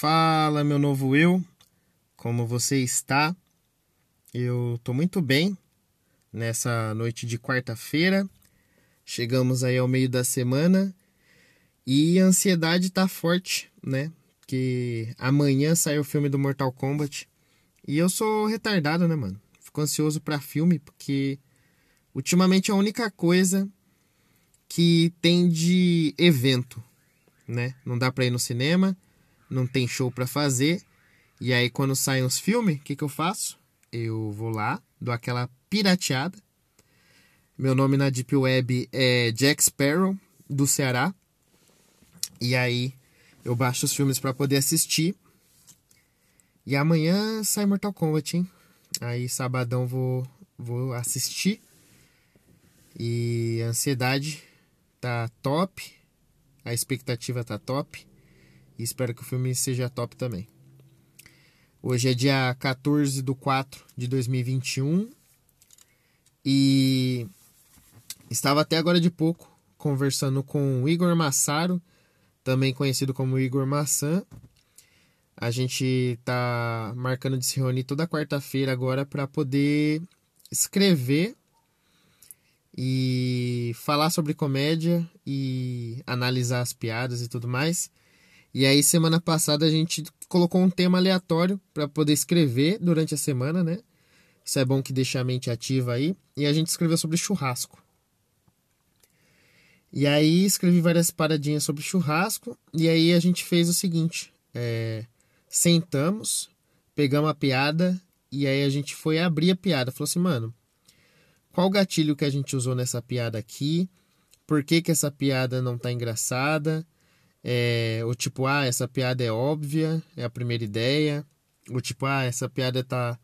Fala, meu novo eu, como você está? Eu tô muito bem nessa noite de quarta-feira. Chegamos aí ao meio da semana e a ansiedade tá forte, né? Que amanhã sai o filme do Mortal Kombat e eu sou retardado, né, mano? Fico ansioso para filme porque ultimamente é a única coisa que tem de evento, né? Não dá para ir no cinema não tem show para fazer. E aí, quando saem os filmes, o que, que eu faço? Eu vou lá, dou aquela pirateada. Meu nome na Deep Web é Jack Sparrow, do Ceará. E aí, eu baixo os filmes para poder assistir. E amanhã sai Mortal Kombat, hein? Aí, sabadão, vou, vou assistir. E a ansiedade tá top. A expectativa tá top. E espero que o filme seja top também. Hoje é dia 14 de 4 de 2021. E estava até agora de pouco conversando com o Igor Massaro, também conhecido como Igor Maçã. A gente tá marcando de se reunir toda quarta-feira agora para poder escrever e falar sobre comédia e analisar as piadas e tudo mais. E aí, semana passada, a gente colocou um tema aleatório para poder escrever durante a semana, né? Isso é bom que deixa a mente ativa aí. E a gente escreveu sobre churrasco. E aí, escrevi várias paradinhas sobre churrasco. E aí, a gente fez o seguinte: é, sentamos, pegamos a piada. E aí, a gente foi abrir a piada. Falou assim, mano, qual gatilho que a gente usou nessa piada aqui? Por que, que essa piada não tá engraçada? É, o tipo, ah, essa piada é óbvia, é a primeira ideia. O tipo, ah, essa piada tá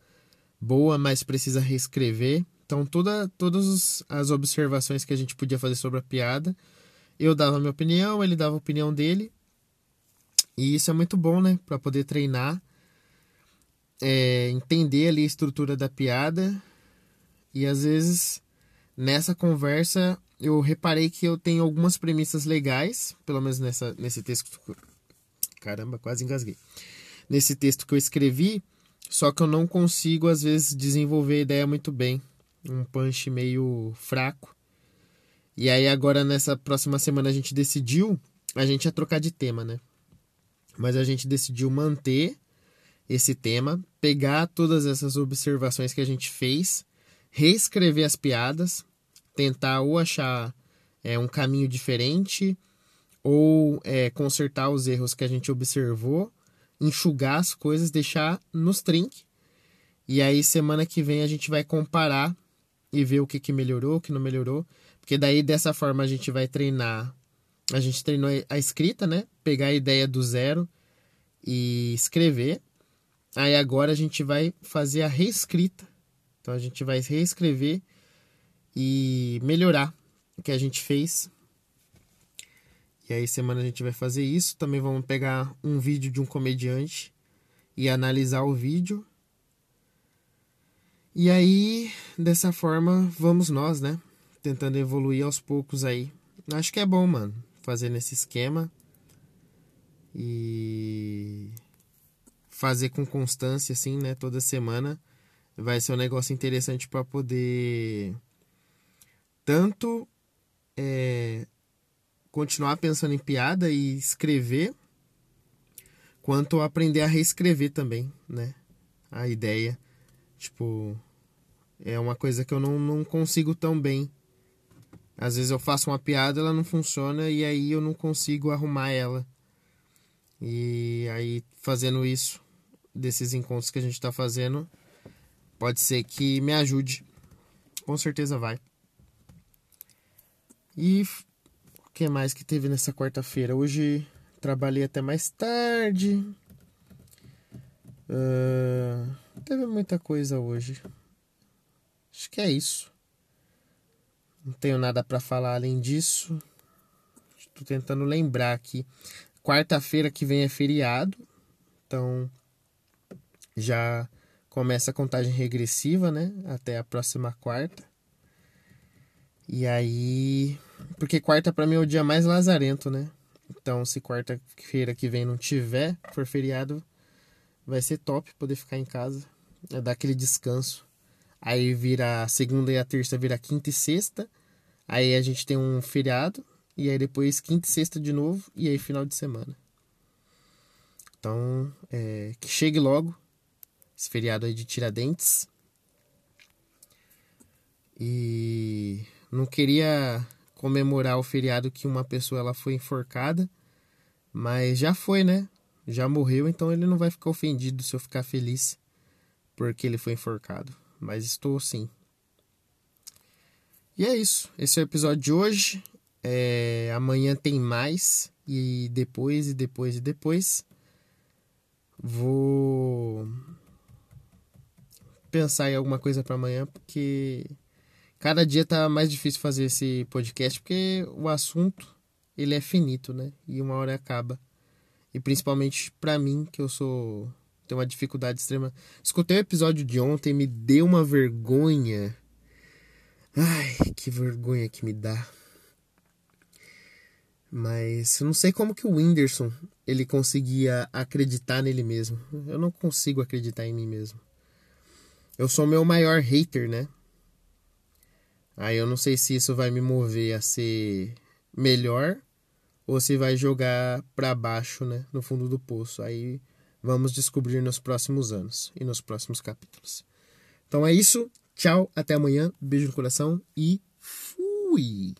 boa, mas precisa reescrever. Então, toda, todas as observações que a gente podia fazer sobre a piada, eu dava a minha opinião, ele dava a opinião dele. E isso é muito bom, né? Para poder treinar, é, entender ali a estrutura da piada. E às vezes, nessa conversa, eu reparei que eu tenho algumas premissas legais, pelo menos nessa, nesse texto. Caramba, quase engasguei. Nesse texto que eu escrevi, só que eu não consigo, às vezes, desenvolver a ideia muito bem. Um punch meio fraco. E aí, agora, nessa próxima semana, a gente decidiu. A gente ia trocar de tema, né? Mas a gente decidiu manter esse tema, pegar todas essas observações que a gente fez, reescrever as piadas, tentar ou achar é, um caminho diferente ou é, consertar os erros que a gente observou, enxugar as coisas, deixar nos trinques. E aí, semana que vem, a gente vai comparar e ver o que, que melhorou, o que não melhorou. Porque daí, dessa forma, a gente vai treinar. A gente treinou a escrita, né? Pegar a ideia do zero e escrever. Aí agora a gente vai fazer a reescrita. Então a gente vai reescrever e melhorar o que a gente fez. E aí semana a gente vai fazer isso. Também vamos pegar um vídeo de um comediante e analisar o vídeo. E aí, dessa forma, vamos nós, né? Tentando evoluir aos poucos aí. Acho que é bom, mano, fazer nesse esquema. E fazer com constância assim, né, toda semana. Vai ser um negócio interessante para poder tanto é, continuar pensando em piada e escrever, quanto aprender a reescrever também, né? A ideia. Tipo, é uma coisa que eu não, não consigo tão bem. Às vezes eu faço uma piada, ela não funciona e aí eu não consigo arrumar ela. E aí, fazendo isso, desses encontros que a gente está fazendo, pode ser que me ajude. Com certeza vai. E o que mais que teve nessa quarta-feira? Hoje trabalhei até mais tarde. Uh, teve muita coisa hoje. Acho que é isso. Não tenho nada para falar além disso. Estou tentando lembrar aqui. Quarta-feira que vem é feriado. Então já começa a contagem regressiva, né? Até a próxima quarta. E aí. Porque quarta para mim é o dia mais lazarento, né? Então, se quarta-feira que vem não tiver, for feriado, vai ser top poder ficar em casa, é dar aquele descanso. Aí vira a segunda e a terça vira quinta e sexta. Aí a gente tem um feriado e aí depois quinta e sexta de novo e aí final de semana. Então, é, que chegue logo esse feriado aí de Tiradentes. E não queria comemorar o feriado que uma pessoa ela foi enforcada, mas já foi, né? Já morreu, então ele não vai ficar ofendido se eu ficar feliz porque ele foi enforcado. Mas estou sim. E é isso. Esse é o episódio de hoje. É, amanhã tem mais. E depois, e depois, e depois. Vou pensar em alguma coisa para amanhã, porque cada dia tá mais difícil fazer esse podcast, porque o assunto ele é finito, né? E uma hora acaba. E principalmente para mim, que eu sou tenho uma dificuldade extrema. Escutei o episódio de ontem, me deu uma vergonha. Ai, que vergonha que me dá. Mas eu não sei como que o Whindersson ele conseguia acreditar nele mesmo. Eu não consigo acreditar em mim mesmo. Eu sou meu maior hater, né? Aí eu não sei se isso vai me mover a ser melhor ou se vai jogar para baixo, né, no fundo do poço. Aí vamos descobrir nos próximos anos e nos próximos capítulos. Então é isso. Tchau, até amanhã. Beijo no coração e fui.